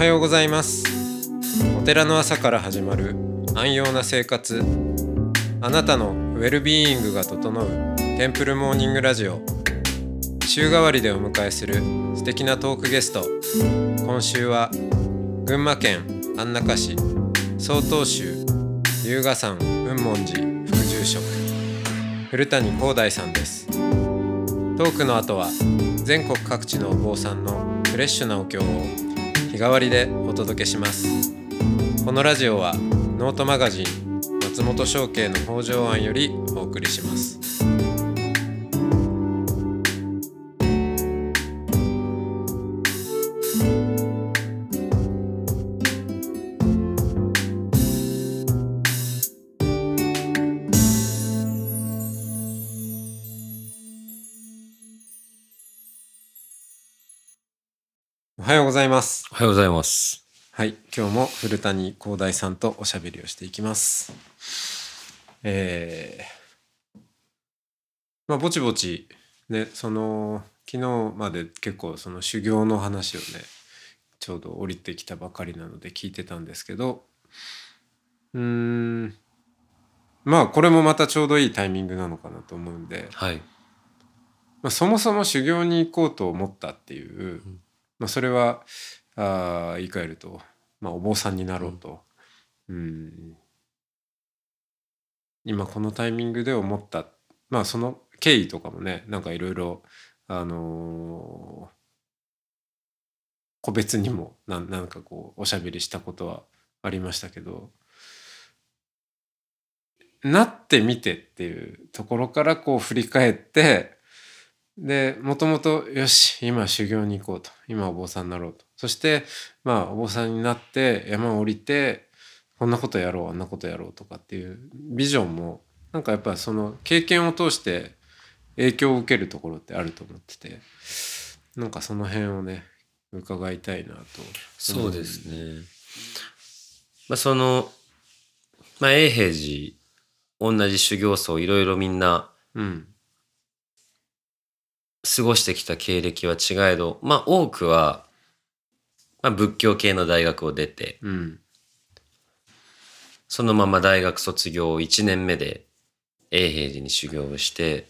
はようございます。お寺の朝から始まる安養な生活。あなたのウェルビーイングが整うテンプルモーニングラジオ。週替わりでお迎えする素敵なトークゲスト。今週は群馬県安中市。曹洞宗龍河山雲門寺副住職。古谷光大さんです。トークの後は全国各地のお坊さんのフレッシュなお経を日替わりでお届けします。このラジオはノートマガジン松本商家の北条庵よりお送りします。今日も古谷光大さんとおしゃべりをしていきます。えー、まあぼちぼちねその昨日まで結構その修行の話をねちょうど降りてきたばかりなので聞いてたんですけどうーんまあこれもまたちょうどいいタイミングなのかなと思うんで、はい。まあ、そもそも修行に行こうと思ったっていう、んまあ、それはあー言い換えると、まあ、お坊さんになろうと、うん、今このタイミングで思った。まあその経緯とかもねなんかいろいろあのー個別にもななんかこうおしゃべりしたことはありましたけどなってみてっていうところからこう振り返ってでもともとよし今修行に行こうと。今お坊さんになろうと。そしてまあお坊さんになって山を降りてこんなことやろうあんなことやろうとかっていうビジョンもなんかやっぱその経験を通して影響を受けるところってあると思っててなんかその辺をね伺いたいなとそうですね。まあその、まあ永平寺、同じ修行僧いろいろみんなうん過ごしてきた経歴は違えど、まあ多くは、まあ仏教系の大学を出て、うん。そのまま大学卒業1年目で永平寺に修行をして、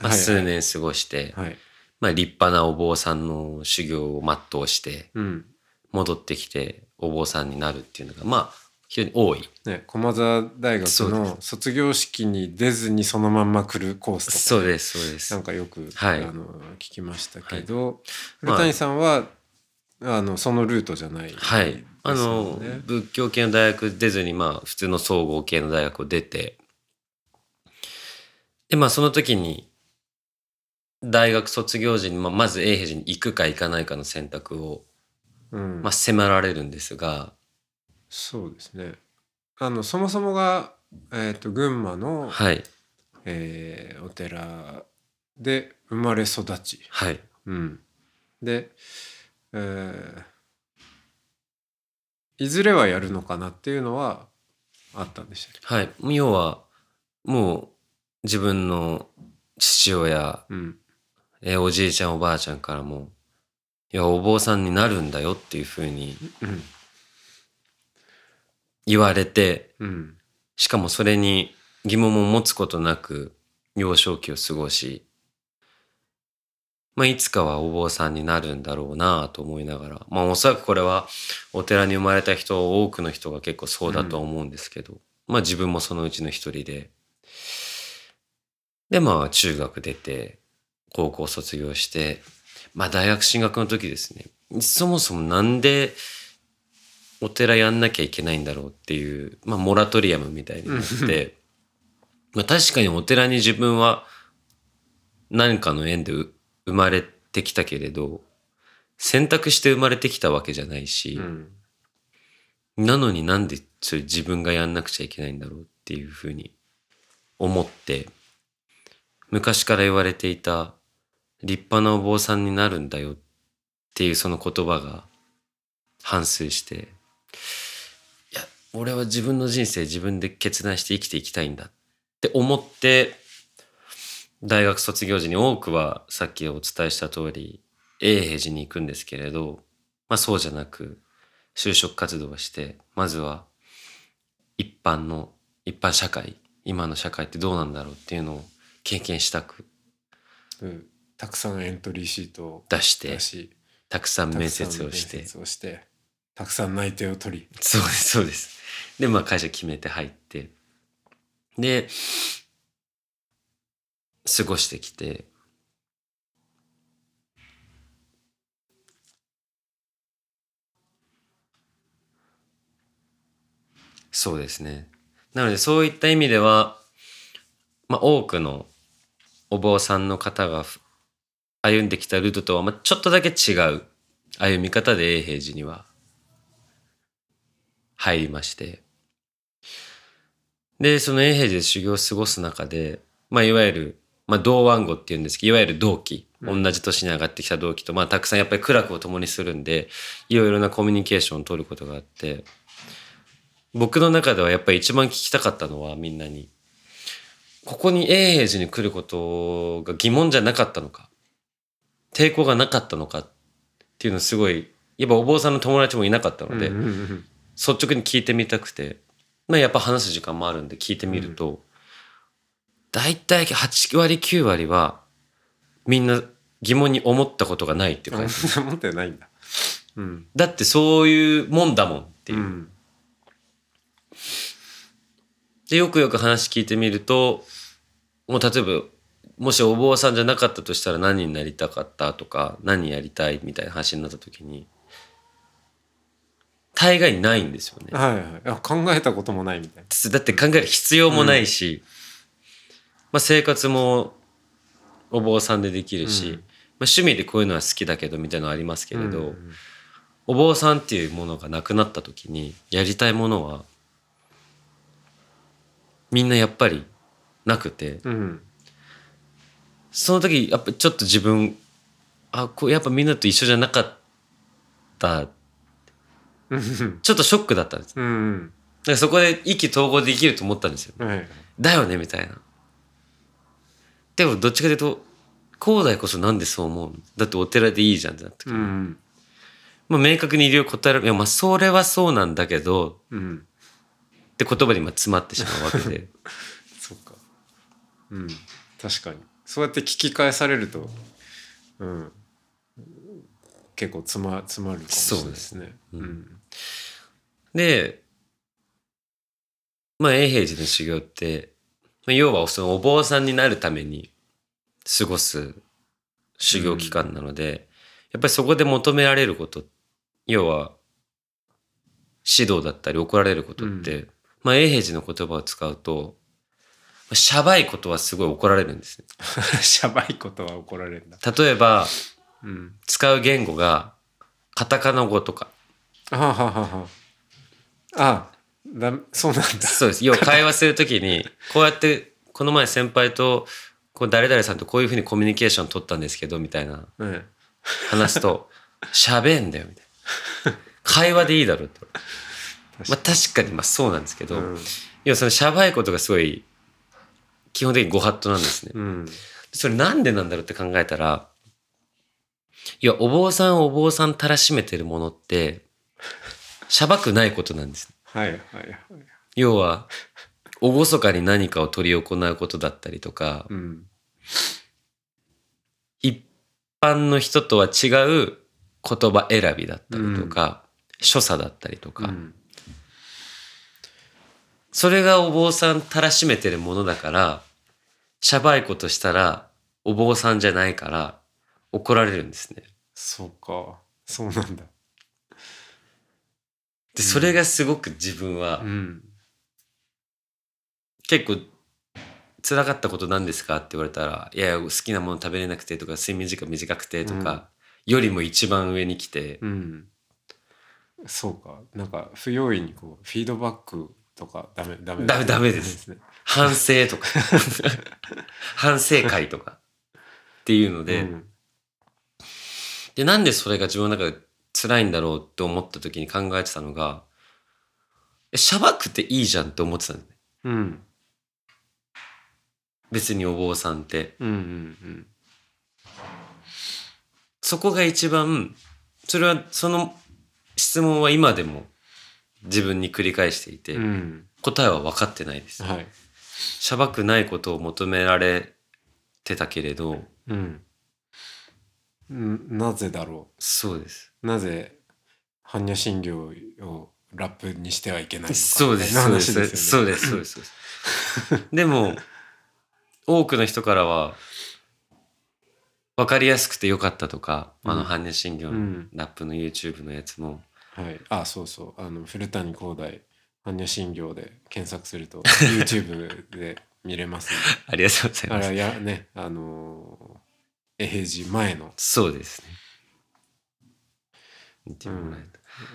まあはいはい。数年過ごして、はい。まあ立派なお坊さんの修行を全うして、うん。戻ってきてお坊さんになるっていうのが、まあ非常に多い。ね駒澤大学の卒業式に出ずにそのまんま来るコースとかね、そうです、そうです。なんかよく、はい。あの聞きましたけど、まあ古谷さんは、あ、のそのルートじゃない、はい。あの、ね仏教系の大学出ずに、まあ、普通の総合系の大学を出て、で、まあ、その時に、大学卒業時に、まあ、まず永平寺に行くか行かないかの選択を、うん。まあ、迫られるんですが、そうですね。あのそもそもが、えー、と群馬の、はい、えーお寺で生まれ育ち、はい、うん、で、えーいずれはやるのかなっていうのはあったんでしたはい。要は、もう、自分の父親、うん。えおじいちゃんおばあちゃんからも、いや、お坊さんになるんだよっていうふうにうん。言われて、うん。しかもそれに疑問も持つことなく幼少期を過ごし、まあ、いつかはお坊さんになるんだろうなと思いながら、まあ、おそらくこれはお寺に生まれた人、多くの人が結構そうだと思うんですけど、まあ自分もそのうちの一人で。で、まあ中学出て、高校卒業して、まあ大学進学の時ですね、そもそもなんでお寺やんなきゃいけないんだろうっていう、まあ、モラトリアムみたいになって、まあ、確かにお寺に自分は何かの縁でう生まれてきたけれど、選択して生まれてきたわけじゃないし、うん。なのになんでそれ自分がやんなくちゃいけないんだろうっていうふうに思って、昔から言われていた立派なお坊さんになるんだよっていうその言葉が反芻して、いや、俺は自分の人生自分で決断して生きていきたいんだって思って、大学卒業時に多くはさっきお伝えした通り、永平寺に行くんですけれど、まあそうじゃなく、就職活動をして、まずは一般の、一般社会、今の社会ってどうなんだろうっていうのを経験したくうんたくさんエントリーシートを出してたくさん面たくさん接をして面、接をしてたくさん内定を取りそうです、そうです。で、まあ会社決めて入って、で、過ごしてきて、そうですね。なのでそういった意味では、まあ多くのお坊さんの方が歩んできたルートとは、まあ、ちょっとだけ違う歩み方で永平寺には入りまして。で、その永平寺で修行を過ごす中で、まあ、いわゆる、まあ、同腕語っていうんですけど、いわゆる同期、うん。同じ年に上がってきた同期と、まあ、たくさんやっぱり苦楽を共にするんで、いろいろなコミュニケーションを取ることがあって、僕の中ではやっぱり一番聞きたかったのはみんなに、ここに永平寺に来ることが疑問じゃなかったのか、抵抗がなかったのかっていうのをすごい、やっぱお坊さんの友達もいなかったので、うんうんうん。率直に聞いてみたくて、まあ、やっぱ話す時間もあるんで聞いてみると、大体8割9割はみんな疑問に思ったことがないっていう感じ。あ持ってないんだ。うん。だってそういうもんだもんっていう。うん。でよくよく話聞いてみるともう例えばもしお坊さんじゃなかったとしたら何になりたかったとか何やりたいみたいな話になった時に大概ないんですよね。はいはい。あ考えたこともないみたいな。だって考える必要もないし、まあ、生活もお坊さんでできるし、うん。まあ、趣味でこういうのは好きだけどみたいなのありますけれど、うん。お坊さんっていうものがなくなった時にやりたいものはみんなやっぱりなくてうん。その時やっぱちょっと自分あこうやっぱみんなと一緒じゃなかった。うん。ちょっとショックだったんです。だかうんらそこで意気投合できると思ったんですよ。はい。だよねみたいなでもどっちかというと広大こそなんでそう思う。のだってお寺でいいじゃんってなってくる、うん。まあ、明確に理由を答えられる。いやまあそれはそうなんだけどうんって言葉に今詰まってしまうわけで。そっか。うん。確かに。そうやって聞き返されるとうん。結構詰ま詰まるかもしれないですね。うですうん。でまあ永平寺の修行って、まあ、要はそのお坊さんになるために過ごす修行期間なので、やっぱりそこで求められること要は指導だったり怒られることって、まあ永平寺の言葉を使うとまあしゃばいことはすごい怒られるんですね。しゃばいことは怒られるんだ。例えばうん。使う言語がカタカナ語とか。あはははは。あだそうなんだそうです。要は会話するときに、こうやって、この前先輩と、こう誰々さんとこういうふうにコミュニケーション取ったんですけど、みたいなうん話すと、喋んだよ、みたいな。会話でいいだろうと。まあ確かにまあそうなんですけど、うん要はそのしゃばいことがすごい、基本的にご法度なんですね。うんそれなんでなんだろうって考えたら、いや、お坊さんをお坊さんたらしめてるものって、しゃばくないことなんです。はいはいはい。要は、厳かに何かを取り行うことだったりとか、うん。一般の人とは違う言葉選びだったりとか、所作だったりとか、うん。それがお坊さんたらしめてるものだから、しゃばいことしたら、お坊さんじゃないから、怒られるんですね。そうか。そうなんだで、それがすごく自分はう、ん結構、辛かったことなんですかって言われたら、いやいや、好きなもの食べれなくてとか、睡眠時間短くてとか、よりも一番上に来て、うん。そうか。なんか不用意にこうフィードバックとかダメダメ。ダメダメですね。反省とか。反省会とかっていうので、うん。でなんでそれが自分の中で辛いんだろうって思った時に考えてたのがえしゃばくていいじゃんって思ってたんですね。うん。別にお坊さんって。うんうんそこが一番それはその質問は今でも自分に繰り返していて、うん。答えは分かってないです。はい。しゃばくないことを求められてたけれど、うんんなぜだろそうです。うなぜ般若心経をラップにしてはいけないのかそうです。そうです。ねそうです。そうです。そうですでも、多くの人からは、分かりやすくてよかったとか、あの、うん般若心経のうんラップの YouTube のやつも、はい、あそうそうあの古谷光大般若心経で検索すると YouTube で見れますんありがとうございます。れやねあのー、永平寺前の。そうですね。見てもらえ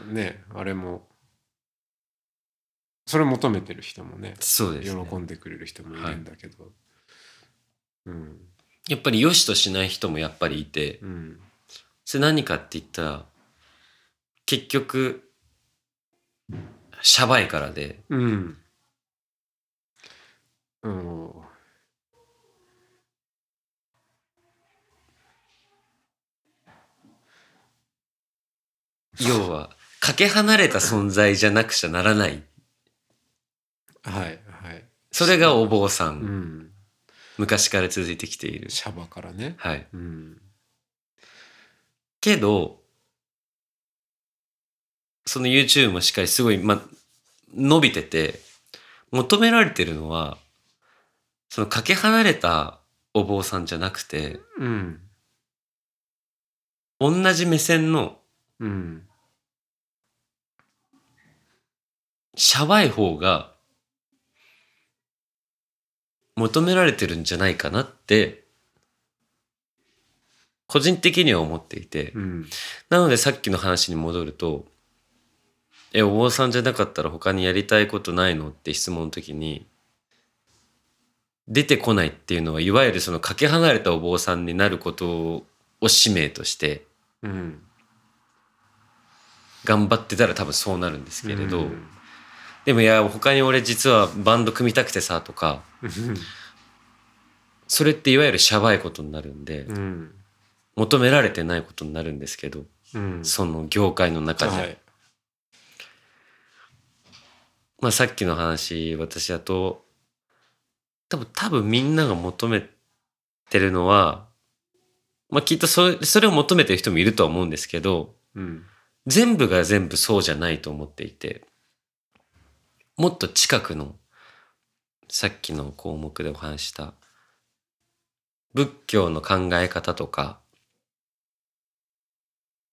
た。ねあれも。それ求めてる人もねそうです、ね。喜んでくれる人もいるんだけど、うん。やっぱり良しとしない人もやっぱりいて、うん。それ何かって言ったら、結局、シャバいからで、うん。うん要は、かけ離れた存在じゃなくちゃならない。はいはいそれがお坊さ。うんん昔から続いてきている。シャバからねはい。うんけど、その YouTube もしっかりすごい、ま、伸びてて、求められてるのは、そのかけ離れたお坊さんじゃなくて、うん同じ目線のうんシャバい方が求められてるんじゃないかなって、個人的には思っていて、うん。なのでさっきの話に戻ると、え、お坊さんじゃなかったら他にやりたいことないのって質問の時に、出てこないっていうのは、いわゆるそのかけ離れたお坊さんになることを使命としてうん。頑張ってたら多分そうなるんですけれど、うんでもいや、他に俺実はバンド組みたくてさとか、それっていわゆるシャバいことになるんで、うん。求められてないことになるんですけど、うん。その業界の中で。はい。まあさっきの話、私だと、多分、多分みんなが求めてるのは、まあきっとそれ、それを求めてる人もいるとは思うんですけど、うん。全部が全部そうじゃないと思っていて、もっと近くの、さっきの項目でお話しした、仏教の考え方とか、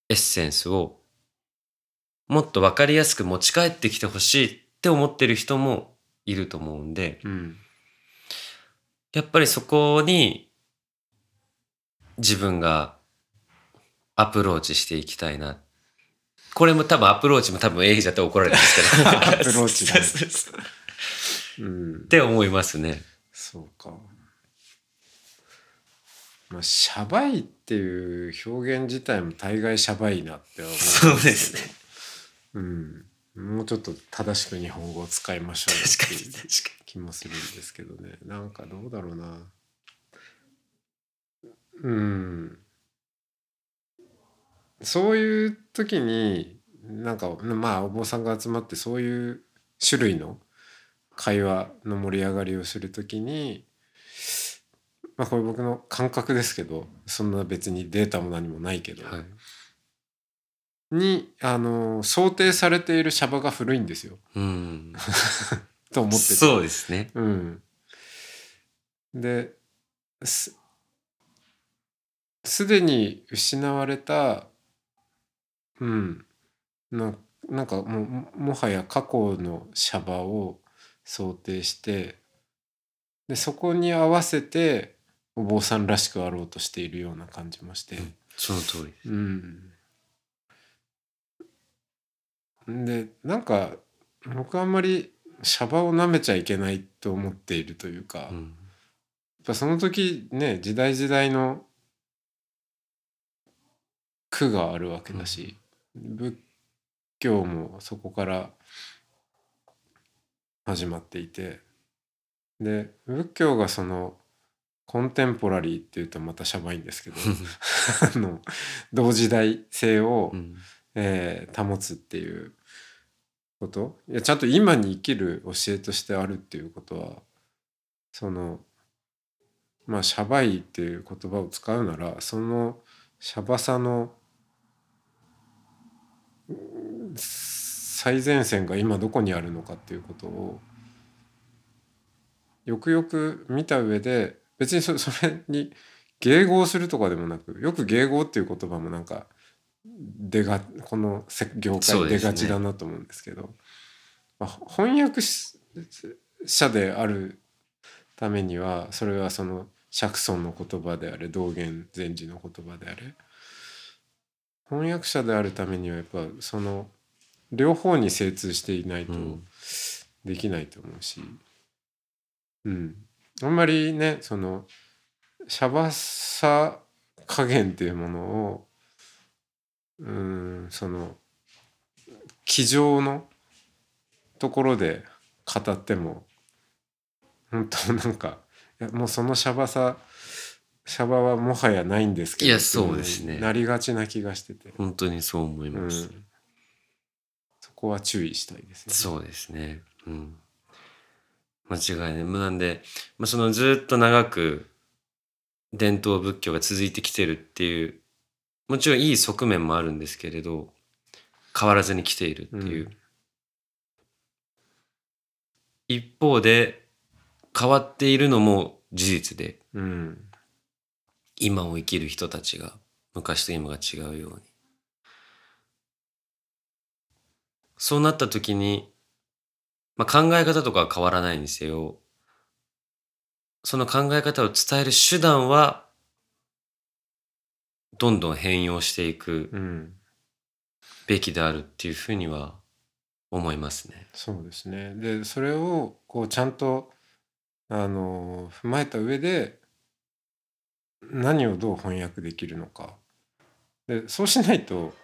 エッセンスを、もっとわかりやすく持ち帰ってきてほしいって思ってる人もいると思うんで、うんやっぱりそこに自分がアプローチしていきたいな。これも多分アプローチも多分英語じゃって怒られるんですけど。アプローチだねそうんって思いますね。そうか。まあ、シャバいっていう表現自体も大概シャバいなって思うんそうですね。うん。もうちょっと正しく日本語を使いましょうよ確かにっていう確か気もするんですけどね。なんかどうだろうな。うん。そういう時に、なんか、まあ、お坊さんが集まってそういう種類の会話の盛り上がりをする時に、まあ、これ僕の感覚ですけど、そんな別にデータも何もないけど、に。はい。に、あの、想定されているシャバが古いんですよ。うん。と思ってて。そうですね。うん。ですすでに失われたうんななんかもうももはや過去のシャバを想定してでそこに合わせてお坊さんらしくあろうとしているような感じもして。その通りです。うん。でなんか僕はあんまりシャバを舐めちゃいけないと思っているというか、やっうん。ぱその時ね時代時代の苦があるわけだし、仏教もそこから始まっていてで仏教がそのコンテンポラリーっていうとまたシャバいんですけど あの同時代性を、うん。えー保つっていうこと。いやちゃんと今に生きる教えとしてあるっていうことはそのまあシャバいっていう言葉を使うならそのシャバさのうん最前線が今どこにあるのかっていうことをよくよく見た上で別にそそれに迎合するとかでもなくよく迎合っていう言葉もなんか出がこの業界出がちだなと思うんですけど、まあ、翻訳者であるためにはそれはその釈尊の言葉であれ道元禅師の言葉であれ翻訳者であるためにはやっぱその両方に精通していないとうん。できないと思うし、うん、あんまりねそのシャバさ加減っていうものをうんその机上のところで語っても本当なんかいやもうそのシャバさシャバはもはやないんですけどいやそうですねなりがちな気がしてて、本当にそう思いうん、ます。そこは注意したいですね。そうですね。うん。間違いない。なんで、まあ、そのずっと長く伝統仏教が続いてきてるっていう、もちろんいい側面もあるんですけれど、変わらずに来ているっていう。うん一方で、変わっているのも事実で、うん今を生きる人たちが昔と今が違うように。そうなった時に、まあ、考え方とかは変わらないにせよ、その考え方を伝える手段は、どんどん変容していくべきであるっていうふうには思いますね。そうですね。でそれをこうちゃんとあの踏まえた上で何をどう翻訳できるのか。でそうしないと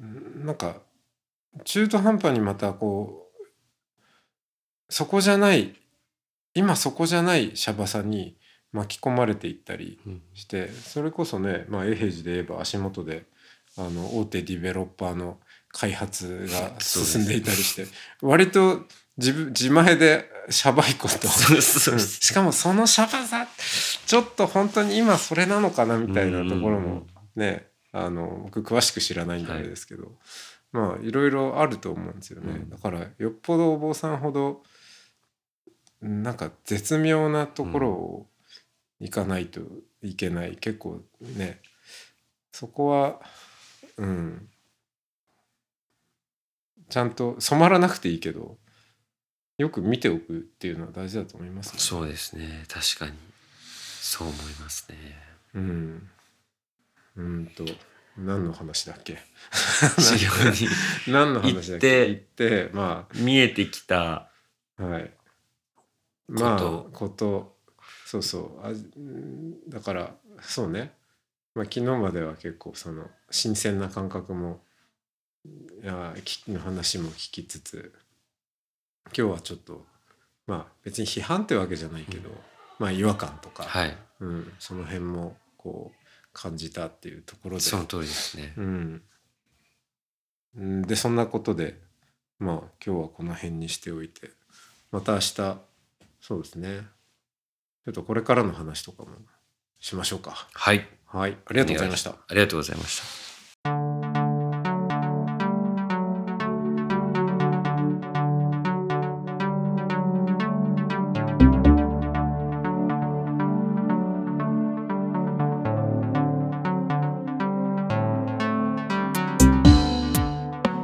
んなんか中途半端にまたこうそこじゃない今そこじゃないシャバさに巻き込まれていったりうんしてそれこそね、まあ、永平寺で言えば足元であの大手ディベロッパーの開発が進んでいたりして、割と自分自前でシャバいこと。しかもそのシャバさちょっと本当に今それなのかなみたいなところもねあの僕詳しく知らないんであれですけど、まあいろいろあると思うんですよね、うん。だからよっぽどお坊さんほどなんか絶妙なところを行かないといけない、結構ねそこはうん。ちゃんと染まらなくていいけどよく見ておくっていうのは大事だと思いますね。そうですね。確かに。そう思いますね。うん。うんと何の話だっけ？何の話だっけ？行っ行ってま見えてきたあはいまあことことそうそうあうんだからそうね、まあ、昨日までは結構その新鮮な感覚もいやきの話も聞きつつ今日はちょっとまあ別に批判ってわけじゃないけど、まあ違和感とか、はい。うん、その辺もこう感じたっていうところでその通りですね。うんうん、でそんなことでまあ今日はこの辺にしておいてまた明日そうですねちょっとこれからの話とかもしましょうかはい。はいありがとうございましたありがとうございました。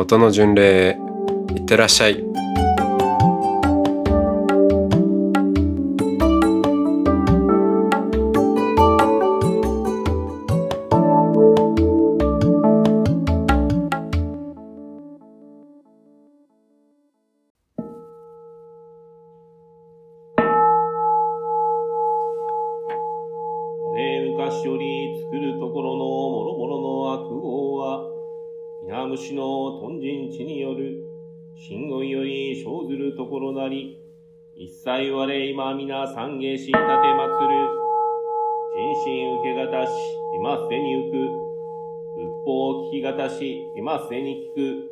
音の巡礼いってらっしゃい。昔より作るところのもろもろの悪王は、稲虫の豚人地による、神言より生ずるところなり、一切我今皆参下し立て祭る、人心受けがたし、今せに浮く、仏法を聞きがたし、今せに聞く、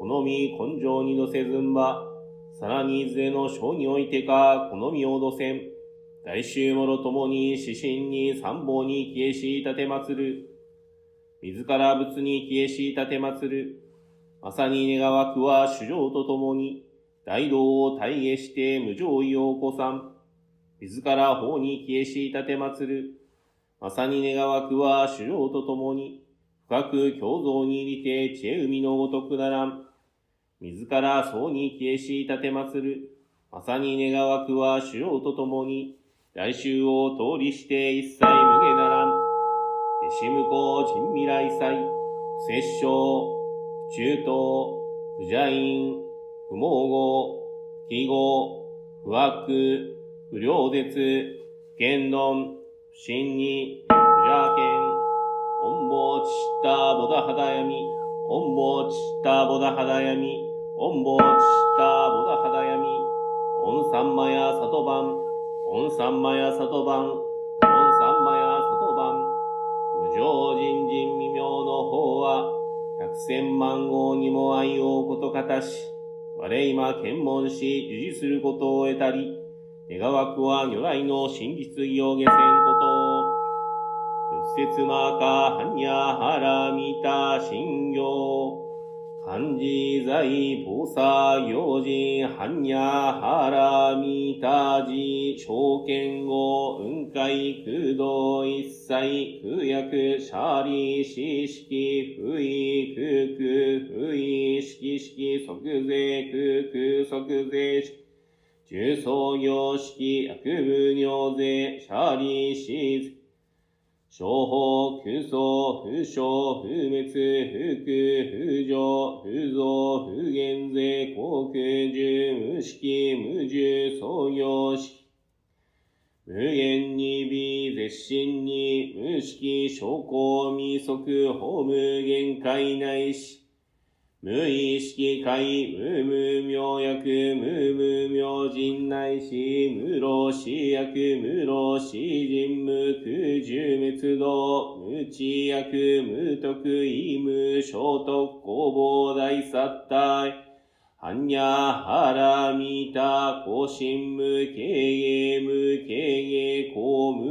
好み根性に乗せずんば、さらにいずれの章においてか、好みを乗せん。大衆もろともに指針に参謀に消えし立て祭る。自ら仏に消えし立て祭る。まさに願わくは主情とともに、大道を体下して無常意を起こさん。自ら法に消えし立て祭る。まさに願わくは主情とともに、深く共造に入りて知恵海のごとくならん。自ら僧に消えし立て祭る。まさに願わくは主情とともに、来週を通りして一切無下ならん。弟子向こう人未来祭、不摂生、中東、不邪因、不毛語、非語、不悪、不良絶、言論、不信に、不邪見、恩坊ちったボダハダヤミ、恩坊ちったボダハダヤミ、恩坊ちったボダハダヤミ、恩三魔や里番、オンサンマヤサトバン、オンサンマヤサトバン、無常人人未明の方は、百千万号にも愛をことかたし、我今検問し、受事することを得たり、願わくは如来の真実意を下せんことを、仏説の赤、般若、腹、見た、信行、漢字在菩薩行事般若原見た字証券語雲海空洞一切空薬シャリ四式不意空空不意式式即税空空即税式重創業式薬部尿税シャリシー正法、空想、風商、風滅、風空、風上、風造、風減税、航空、重、無式、無重、創業式。無限に美、絶心に、無式、証拠、未足、法無限界内し。無意識界、無無明薬、無無明人内し、無老死薬、無老死人無空十滅道、無知薬、無徳意無聖徳工房大殺体、般若原見た、更新無経営無経営公無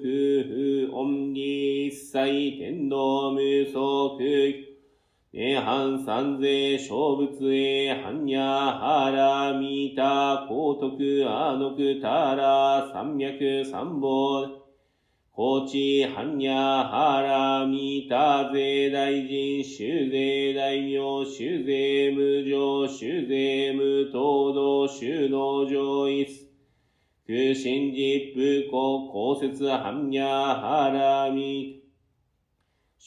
空不音理一切天道無足、涅槃三世小仏へ、般若原見た、高徳阿徳たら、三脈三宝、高知般若原見た、税大臣、修税大名、修税無常、修税無東道、修道上一、空心実不公、公説般若原見た、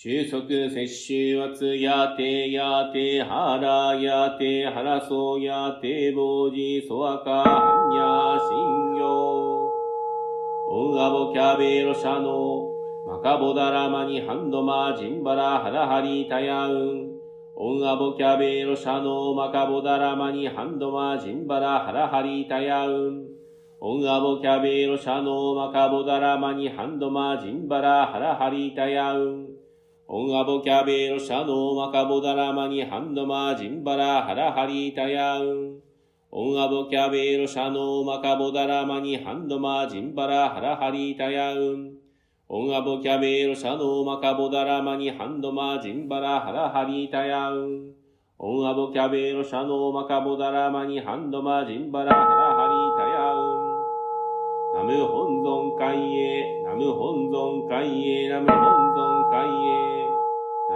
収束、摂取、圧、やて、やて、はら、やて、はらそう、やて、ぼうじ、そわか、はんや、しんよう。おんがぼキャベロシャノ、まかぼだらまにはんどま、じんばら、はらはり、たやうん。おんがぼキャベロシャノ、まかぼだらまにはんどま、じんばら、はらはり、たやうん。オンアボキャベロシャノマカボダラマニハンドマジンバラハラハリタヤウン。オンアボキャベロシャノマカボダラマニハンドマジンバラハラハリタヤウン。オンアボキャベロシャノマカボダラマニハンドマジンバラハラハリタヤウン。オンアボキャベロシャノマカボダラマニハンドマジンバラハラハリタヤウン。オンアボキャベロシャノマカボダラマニハンドマジンバラハラハリタヤウン。ナム本尊海へ、ナム本尊海へ、ナム本尊海へ。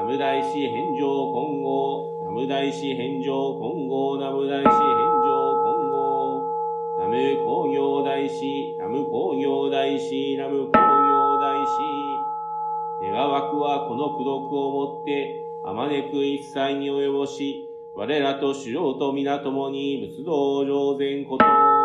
ナム大師返上金剛、ナム大師返上金剛、ナム大師返上金剛。ナム工業大師、ナム工業大師、ナム工業大師。願わくはこの功徳をもって、あまねく一切に及ぼし、我らと主要と皆共に仏道上善こと。